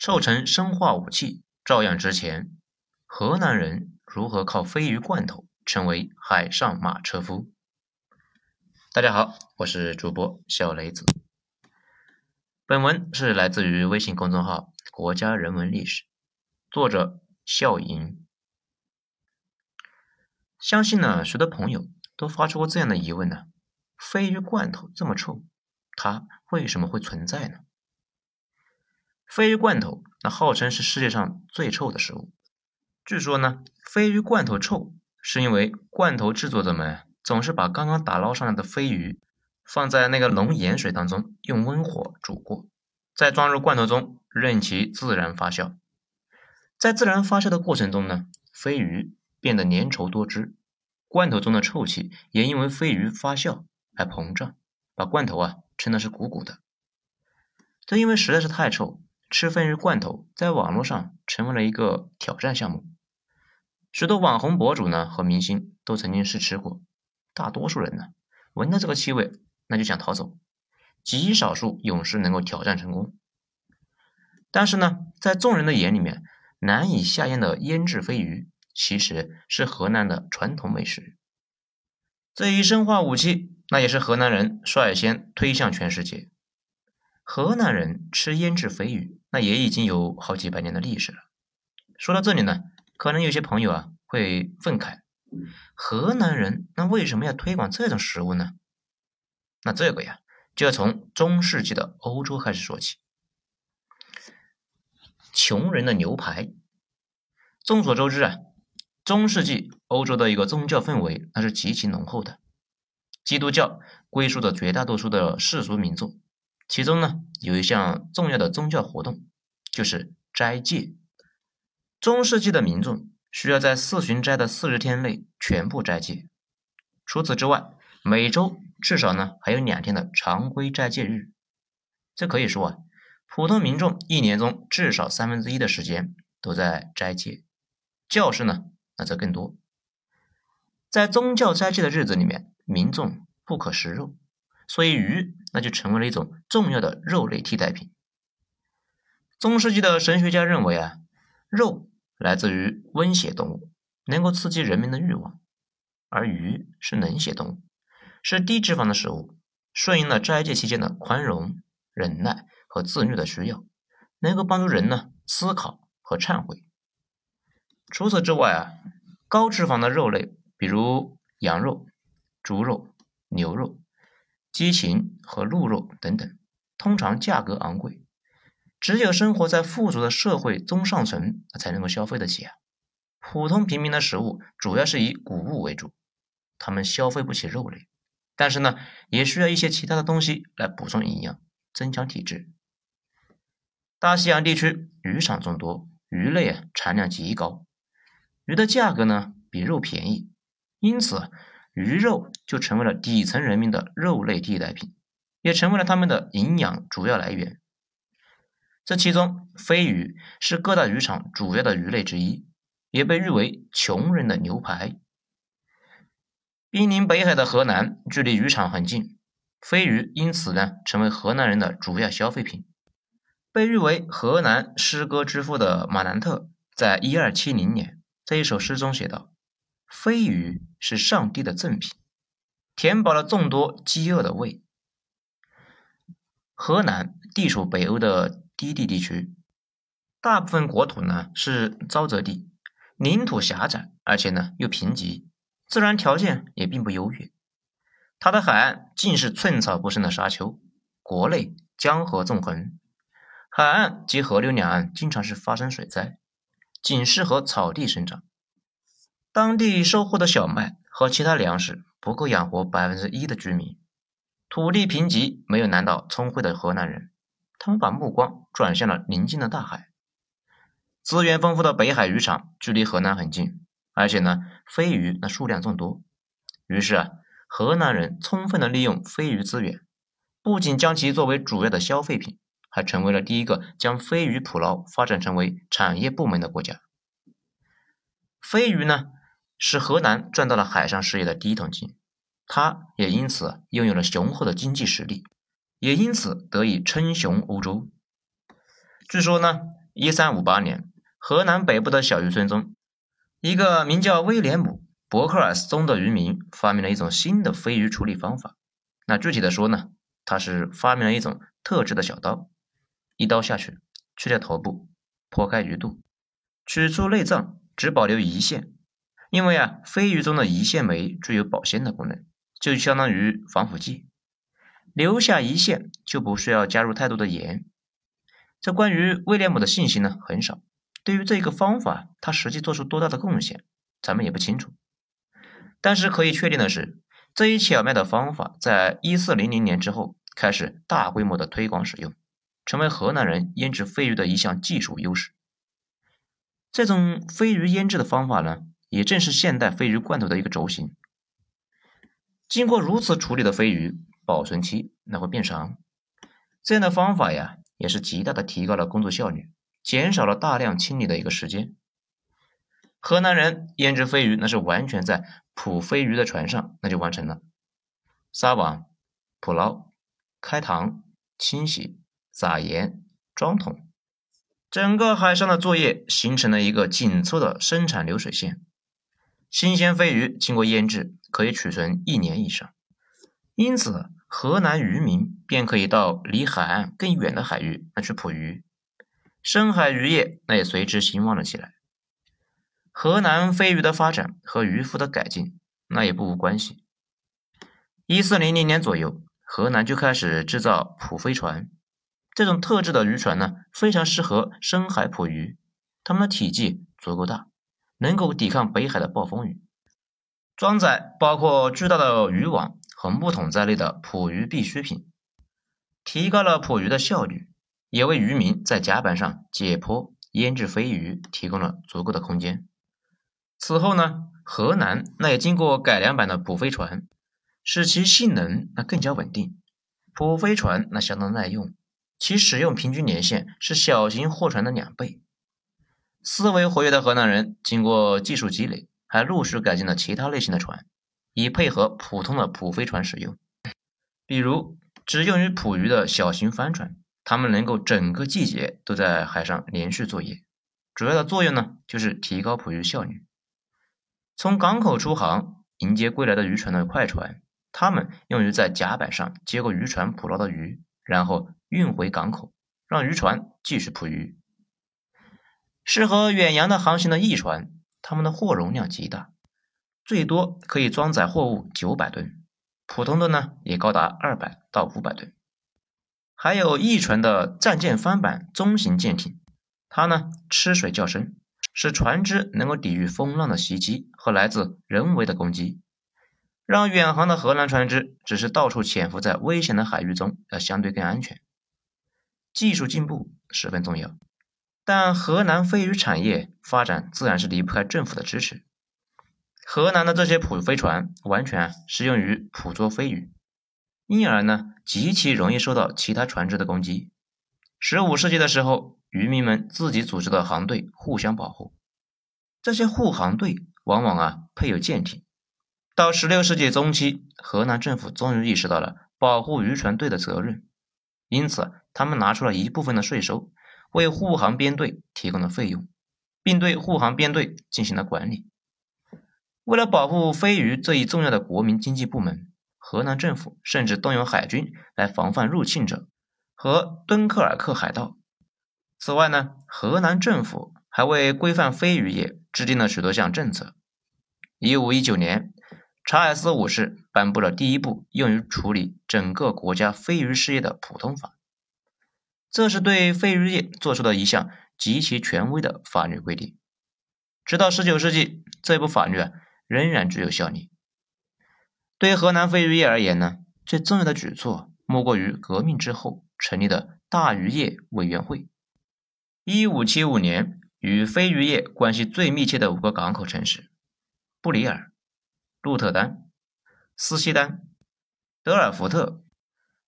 臭成生化武器，照样值钱。河南人如何靠鲱鱼罐头成为海上马车夫？大家好，我是主播小雷子。本文是来自于微信公众号“国家人文历史”，作者笑盈。相信呢，许多朋友都发出过这样的疑问呢：鲱鱼罐头这么臭，它为什么会存在呢？鲱鱼罐头那号称是世界上最臭的食物。据说呢，鲱鱼罐头臭是因为罐头制作者们。总是把刚刚打捞上来的鲱鱼放在那个浓盐水当中，用温火煮过，再装入罐头中，任其自然发酵。在自然发酵的过程中呢，鲱鱼变得粘稠多汁，罐头中的臭气也因为鲱鱼发酵而膨胀，把罐头啊撑的是鼓鼓的。这因为实在是太臭，吃鲱鱼罐头在网络上成为了一个挑战项目，许多网红博主呢和明星都曾经试吃过。大多数人呢，闻到这个气味，那就想逃走。极少数勇士能够挑战成功。但是呢，在众人的眼里面，难以下咽的腌制鲱鱼，其实是河南的传统美食。这一生化武器，那也是河南人率先推向全世界。河南人吃腌制鲱鱼，那也已经有好几百年的历史了。说到这里呢，可能有些朋友啊会愤慨。河南人那为什么要推广这种食物呢？那这个呀，就要从中世纪的欧洲开始说起。穷人的牛排。众所周知啊，中世纪欧洲的一个宗教氛围那是极其浓厚的。基督教归属着绝大多数的世俗民众，其中呢有一项重要的宗教活动，就是斋戒。中世纪的民众。需要在四旬斋的四十天内全部斋戒。除此之外，每周至少呢还有两天的常规斋戒日。这可以说啊，普通民众一年中至少三分之一的时间都在斋戒。教士呢，那则更多。在宗教斋戒的日子里面，民众不可食肉，所以鱼那就成为了一种重要的肉类替代品。中世纪的神学家认为啊，肉。来自于温血动物，能够刺激人民的欲望，而鱼是冷血动物，是低脂肪的食物，顺应了斋戒期间的宽容、忍耐和自律的需要，能够帮助人呢思考和忏悔。除此之外啊，高脂肪的肉类，比如羊肉、猪肉、牛肉、鸡禽和鹿肉等等，通常价格昂贵。只有生活在富足的社会中上层，才能够消费得起啊。普通平民的食物主要是以谷物为主，他们消费不起肉类，但是呢，也需要一些其他的东西来补充营养，增强体质。大西洋地区渔场众多，鱼类啊产量极高，鱼的价格呢比肉便宜，因此鱼肉就成为了底层人民的肉类替代品，也成为了他们的营养主要来源。这其中，鲱鱼是各大渔场主要的鱼类之一，也被誉为“穷人的牛排”。濒临北海的河南，距离渔场很近，鲱鱼因此呢，成为河南人的主要消费品。被誉为河南诗歌之父的马南特，在一二七零年在一首诗中写道：“飞鱼是上帝的赠品，填饱了众多饥饿的胃。”河南地处北欧的。低地地区，大部分国土呢是沼泽地，领土狭窄，而且呢又贫瘠，自然条件也并不优越。它的海岸尽是寸草不生的沙丘，国内江河纵横，海岸及河流两岸经常是发生水灾，仅适合草地生长。当地收获的小麦和其他粮食不够养活百分之一的居民，土地贫瘠，没有难倒聪慧的河南人。他们把目光转向了邻近的大海，资源丰富的北海渔场距离河南很近，而且呢，鲱鱼那数量众多。于是啊，河南人充分的利用鲱鱼资源，不仅将其作为主要的消费品，还成为了第一个将鲱鱼捕捞发展成为产业部门的国家。鲱鱼呢，使河南赚到了海上事业的第一桶金，他也因此拥有了雄厚的经济实力。也因此得以称雄欧洲。据说呢，一三五八年，河南北部的小渔村中，一个名叫威廉姆·伯克尔斯宗的渔民发明了一种新的飞鱼处理方法。那具体的说呢，他是发明了一种特制的小刀，一刀下去，去掉头部，剖开鱼肚，取出内脏，只保留胰腺。因为啊，鲱鱼中的胰腺酶具有保鲜的功能，就相当于防腐剂。留下胰腺就不需要加入太多的盐。这关于威廉姆的信息呢很少。对于这个方法，他实际做出多大的贡献，咱们也不清楚。但是可以确定的是，这一巧妙的方法在一四零零年之后开始大规模的推广使用，成为河南人腌制鲱鱼的一项技术优势。这种鲱鱼腌制的方法呢，也正是现代飞鱼罐头的一个轴心。经过如此处理的飞鱼。保存期那会变长，这样的方法呀，也是极大的提高了工作效率，减少了大量清理的一个时间。河南人腌制飞鱼，那是完全在捕飞鱼的船上那就完成了，撒网、捕捞、开膛、清洗、撒盐、装桶，整个海上的作业形成了一个紧凑的生产流水线。新鲜飞鱼经过腌制，可以储存一年以上，因此。河南渔民便可以到离海岸更远的海域那去捕鱼，深海渔业那也随之兴旺了起来。河南飞鱼的发展和渔夫的改进那也不无关系。一四零零年左右，河南就开始制造捕飞船，这种特制的渔船呢，非常适合深海捕鱼，它们的体积足够大，能够抵抗北海的暴风雨，装载包括巨大的渔网。和木桶在内的捕鱼必需品，提高了捕鱼的效率，也为渔民在甲板上解剖、腌制飞鱼提供了足够的空间。此后呢，河南那也经过改良版的捕飞船，使其性能那更加稳定。捕飞船那相当耐用，其使用平均年限是小型货船的两倍。思维活跃的河南人经过技术积累，还陆续改进了其他类型的船。以配合普通的捕飞船使用，比如只用于捕鱼的小型帆船，它们能够整个季节都在海上连续作业。主要的作用呢，就是提高捕鱼效率。从港口出航迎接归来的渔船的快船，它们用于在甲板上接过渔船捕捞的鱼，然后运回港口，让渔船继续捕鱼。适合远洋的航行的翼船，它们的货容量极大。最多可以装载货物九百吨，普通的呢也高达二百到五百吨。还有翼船的战舰翻板中型舰艇，它呢吃水较深，使船只能够抵御风浪的袭击和来自人为的攻击，让远航的荷兰船只只是到处潜伏在危险的海域中要相对更安全。技术进步十分重要，但河南飞鱼产业发展自然是离不开政府的支持。河南的这些捕飞船完全适用于捕捉飞鱼，因而呢极其容易受到其他船只的攻击。十五世纪的时候，渔民们自己组织的航队互相保护，这些护航队往往啊配有舰艇。到十六世纪中期，河南政府终于意识到了保护渔船队的责任，因此他们拿出了一部分的税收，为护航编队提供了费用，并对护航编队进行了管理。为了保护飞鱼这一重要的国民经济部门，河南政府甚至动用海军来防范入侵者和敦刻尔克海盗。此外呢，河南政府还为规范飞鱼业制定了许多项政策。一五一九年，查尔斯五世颁布了第一部用于处理整个国家飞鱼事业的普通法，这是对飞鱼业做出的一项极其权威的法律规定。直到十九世纪，这部法律啊。仍然具有效力。对河南飞鱼业而言呢，最重要的举措莫过于革命之后成立的大渔业委员会。一五七五年，与飞鱼业关系最密切的五个港口城市——布里尔、鹿特丹、斯西丹、德尔福特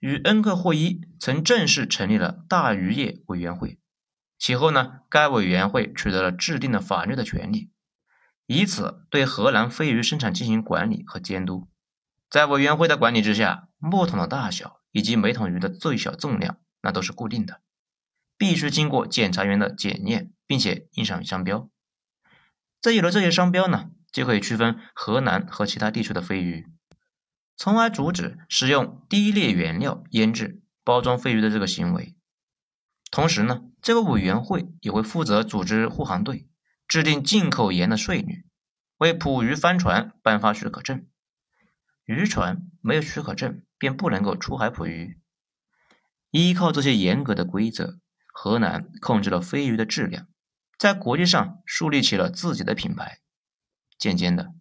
与恩克霍伊，曾正式成立了大渔业委员会。其后呢，该委员会取得了制定的法律的权利。以此对荷兰飞鱼生产进行管理和监督，在委员会的管理之下，木桶的大小以及每桶鱼的最小重量那都是固定的，必须经过检查员的检验，并且印上商标。这有了这些商标呢，就可以区分河南和其他地区的飞鱼，从而阻止使用低劣原料腌制、包装飞鱼的这个行为。同时呢，这个委员会也会负责组织护航队，制定进口盐的税率，为捕鱼帆船颁发许可证。渔船没有许可证，便不能够出海捕鱼。依靠这些严格的规则，河南控制了飞鱼的质量，在国际上树立起了自己的品牌。渐渐的，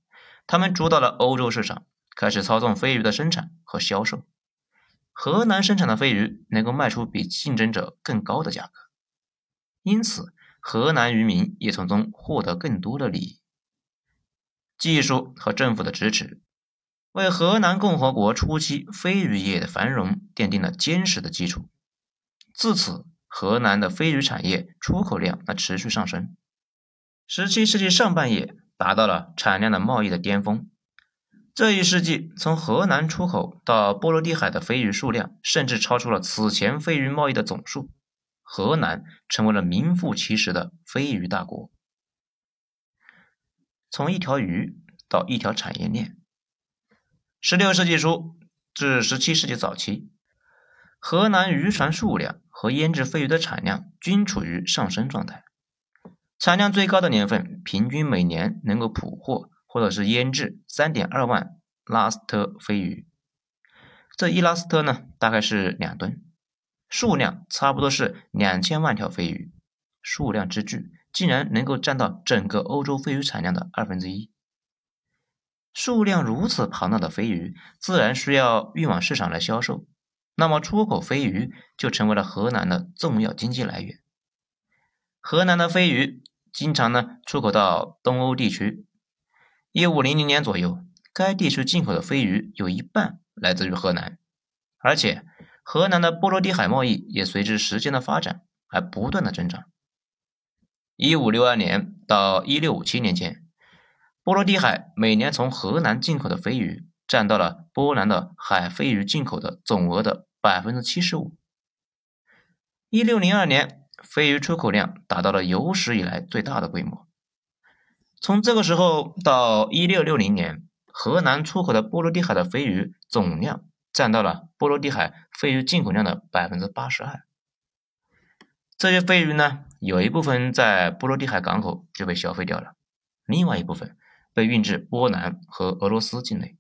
他们主导了欧洲市场，开始操纵飞鱼的生产和销售。河南生产的飞鱼能够卖出比竞争者更高的价格，因此河南渔民也从中获得更多的利益。技术和政府的支持。为河南共和国初期飞鱼业的繁荣奠定了坚实的基础。自此，河南的飞鱼产业出口量那持续上升。十七世纪上半叶达到了产量的贸易的巅峰。这一世纪，从河南出口到波罗的海的飞鱼数量甚至超出了此前飞鱼贸易的总数。河南成为了名副其实的飞鱼大国。从一条鱼到一条产业链。十六世纪初至十七世纪早期，河南渔船数量和腌制飞鱼的产量均处于上升状态。产量最高的年份，平均每年能够捕获或者是腌制三点二万拉斯特飞鱼。这一拉斯特呢，大概是两吨，数量差不多是两千万条飞鱼。数量之巨，竟然能够占到整个欧洲飞鱼产量的二分之一。数量如此庞大的飞鱼，自然需要运往市场来销售。那么，出口飞鱼就成为了河南的重要经济来源。河南的飞鱼经常呢出口到东欧地区。一五零零年左右，该地区进口的飞鱼有一半来自于河南，而且河南的波罗的海贸易也随着时间的发展而不断的增长。一五六二年到一六五七年间。波罗的海每年从河南进口的飞鱼占到了波兰的海飞鱼进口的总额的百分之七十五。一六零二年，飞鱼出口量达到了有史以来最大的规模。从这个时候到一六六零年，河南出口的波罗的海的鲱鱼总量占到了波罗的海鲱鱼进口量的百分之八十二。这些鲱鱼呢，有一部分在波罗的海港口就被消费掉了，另外一部分。被运至波兰和俄罗斯境内。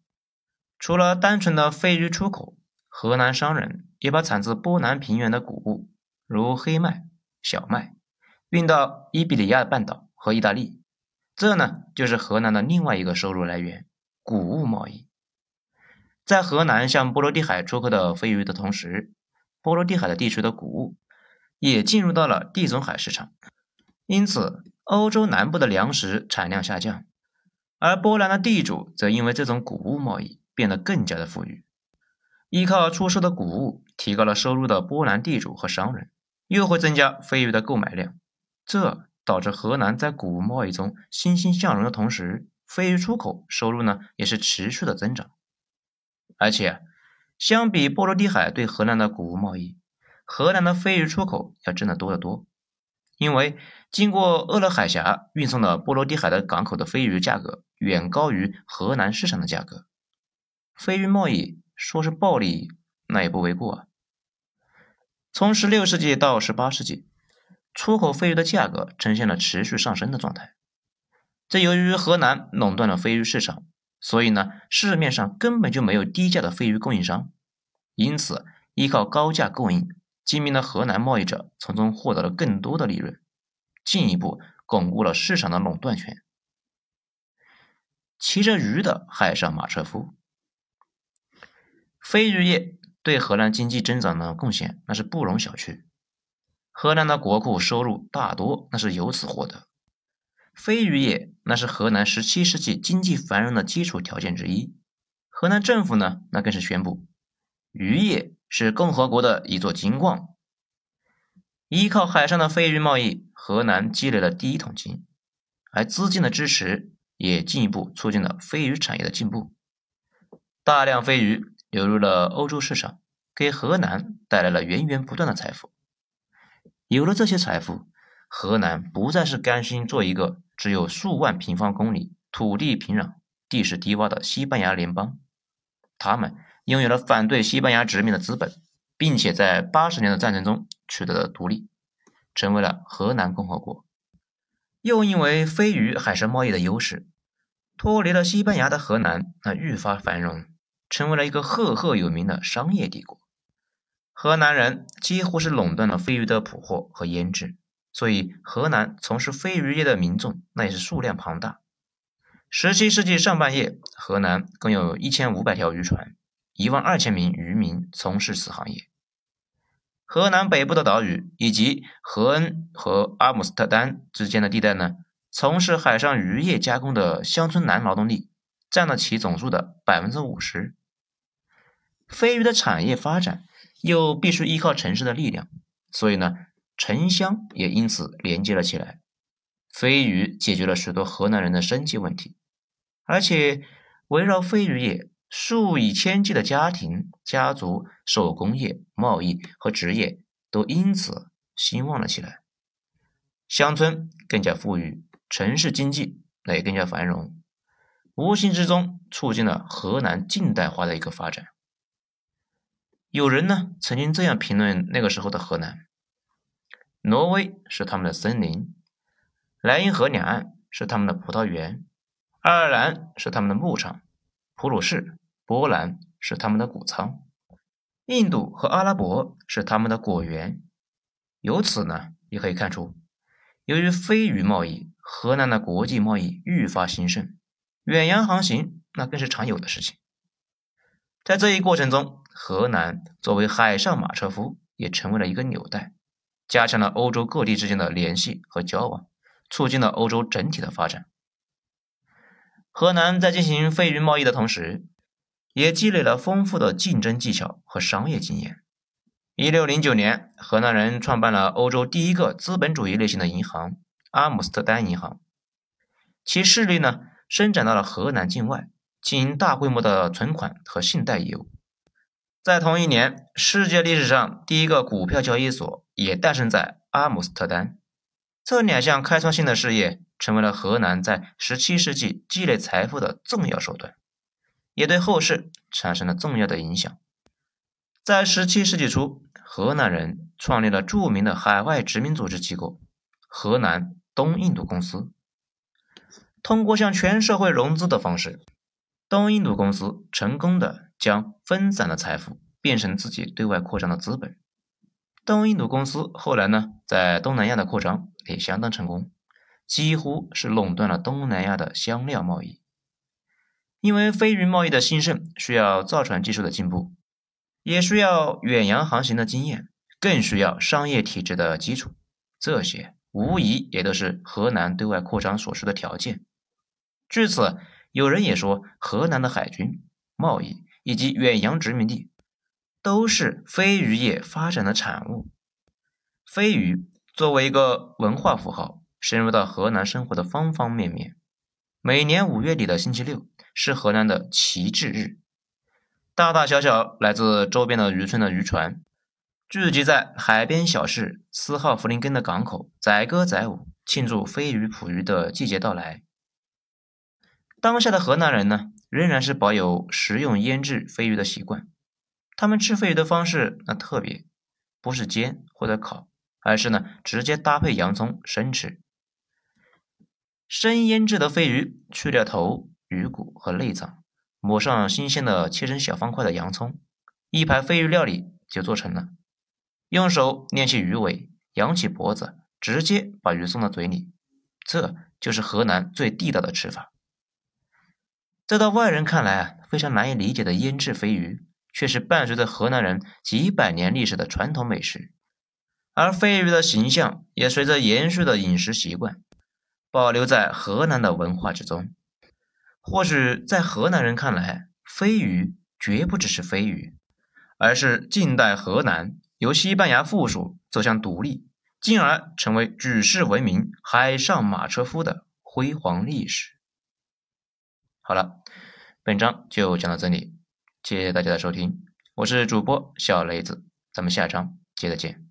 除了单纯的鲱鱼出口，河南商人也把产自波兰平原的谷物，如黑麦、小麦，运到伊比利亚半岛和意大利。这呢，就是河南的另外一个收入来源——谷物贸易。在河南向波罗的海出口的飞鱼的同时，波罗的海的地区的谷物也进入到了地中海市场，因此欧洲南部的粮食产量下降。而波兰的地主则因为这种谷物贸易变得更加的富裕，依靠出售的谷物提高了收入的波兰地主和商人，又会增加飞鱼的购买量，这导致河南在谷物贸易中欣欣向荣的同时，飞鱼出口收入呢也是持续的增长。而且，相比波罗的海对河南的谷物贸易，河南的飞鱼出口要挣得多得多。因为经过鄂勒海峡运送到波罗的海的港口的飞鱼价格远高于河南市场的价格，飞鱼贸易说是暴利，那也不为过啊。从十六世纪到十八世纪，出口飞鱼的价格呈现了持续上升的状态。这由于河南垄断了飞鱼市场，所以呢，市面上根本就没有低价的飞鱼供应商，因此依靠高价供应。精明的河南贸易者从中获得了更多的利润，进一步巩固了市场的垄断权。骑着鱼的海上马车夫，飞鱼业对河南经济增长的贡献那是不容小觑。河南的国库收入大多那是由此获得。飞鱼业那是河南十七世纪经济繁荣的基础条件之一。河南政府呢，那更是宣布渔业。是共和国的一座金矿。依靠海上的飞鱼贸易，河南积累了第一桶金，而资金的支持也进一步促进了飞鱼产业的进步。大量飞鱼流入了欧洲市场，给河南带来了源源不断的财富。有了这些财富，河南不再是甘心做一个只有数万平方公里、土地平壤、地势低洼的西班牙联邦，他们拥有了反对西班牙殖民的资本，并且在八十年的战争中取得了独立，成为了河南共和国。又因为飞鱼海上贸易的优势，脱离了西班牙的河南，那愈发繁荣，成为了一个赫赫有名的商业帝国。河南人几乎是垄断了飞鱼的捕获和腌制，所以河南从事飞鱼业的民众那也是数量庞大。十七世纪上半叶，河南共有一千五百条渔船，一万二千名渔民从事此行业。河南北部的岛屿以及河恩和阿姆斯特丹之间的地带呢，从事海上渔业加工的乡村男劳动力占了其总数的百分之五十。飞鱼的产业发展。又必须依靠城市的力量，所以呢，城乡也因此连接了起来。飞鱼解决了许多河南人的生计问题，而且围绕飞鱼业，数以千计的家庭、家族、手工业、贸易和职业都因此兴旺了起来。乡村更加富裕，城市经济也更加繁荣，无形之中促进了河南近代化的一个发展。有人呢曾经这样评论那个时候的河南：挪威是他们的森林，莱茵河两岸是他们的葡萄园，爱尔兰是他们的牧场，普鲁士、波兰是他们的谷仓，印度和阿拉伯是他们的果园。由此呢，也可以看出，由于飞鱼贸易，河南的国际贸易愈发兴盛，远洋航行那更是常有的事情。在这一过程中，河南作为海上马车夫，也成为了一个纽带，加强了欧洲各地之间的联系和交往，促进了欧洲整体的发展。河南在进行废鱼贸易的同时，也积累了丰富的竞争技巧和商业经验。一六零九年，河南人创办了欧洲第一个资本主义类型的银行——阿姆斯特丹银行，其势力呢，伸展到了河南境外。经营大规模的存款和信贷业务。在同一年，世界历史上第一个股票交易所也诞生在阿姆斯特丹。这两项开创性的事业，成为了荷兰在17世纪积累财富的重要手段，也对后世产生了重要的影响。在17世纪初，荷兰人创立了著名的海外殖民组织机构——荷兰东印度公司，通过向全社会融资的方式。东印度公司成功的将分散的财富变成自己对外扩张的资本。东印度公司后来呢，在东南亚的扩张也相当成功，几乎是垄断了东南亚的香料贸易。因为飞鱼贸易的兴盛，需要造船技术的进步，也需要远洋航行的经验，更需要商业体制的基础。这些无疑也都是河南对外扩张所需的条件。至此。有人也说，河南的海军、贸易以及远洋殖民地都是飞鱼业发展的产物。飞鱼作为一个文化符号，深入到河南生活的方方面面。每年五月底的星期六是河南的旗帜日，大大小小来自周边的渔村的渔船聚集在海边小市斯号弗林根的港口，载歌载舞，庆祝飞鱼捕鱼的季节到来。当下的河南人呢，仍然是保有食用腌制飞鱼的习惯。他们吃飞鱼的方式那特别，不是煎或者烤，而是呢直接搭配洋葱生吃。生腌制的飞鱼，去掉头、鱼骨和内脏，抹上新鲜的切成小方块的洋葱，一盘飞鱼料理就做成了。用手捏起鱼尾，扬起脖子，直接把鱼送到嘴里，这就是河南最地道的吃法。在到外人看来啊，非常难以理解的腌制飞鱼，却是伴随着河南人几百年历史的传统美食。而飞鱼的形象也随着延续的饮食习惯，保留在河南的文化之中。或许在河南人看来，飞鱼绝不只是飞鱼，而是近代河南由西班牙附属走向独立，进而成为举世闻名海上马车夫的辉煌历史。好了，本章就讲到这里，谢谢大家的收听，我是主播小雷子，咱们下章接着见。